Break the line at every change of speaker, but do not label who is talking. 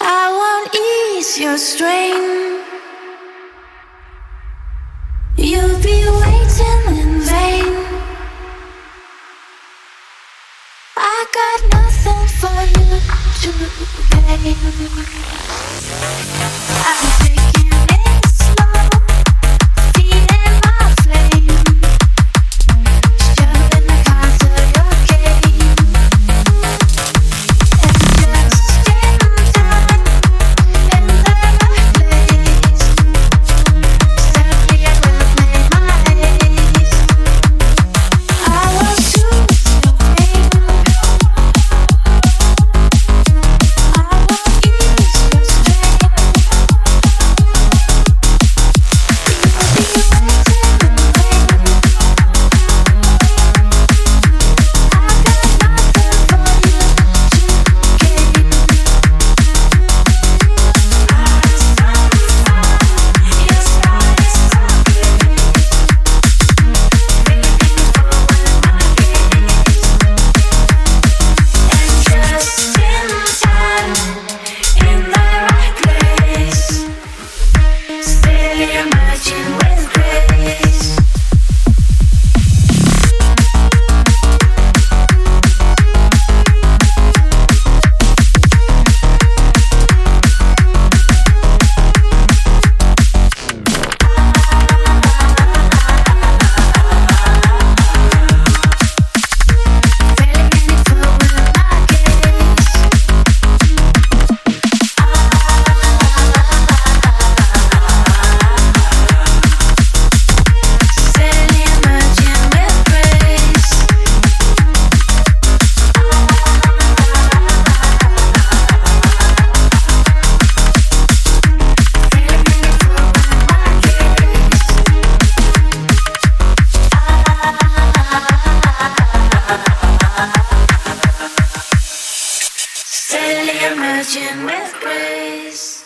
I won't ease your strain. You'll be waiting in vain. I got nothing for you to gain. emerging with grace.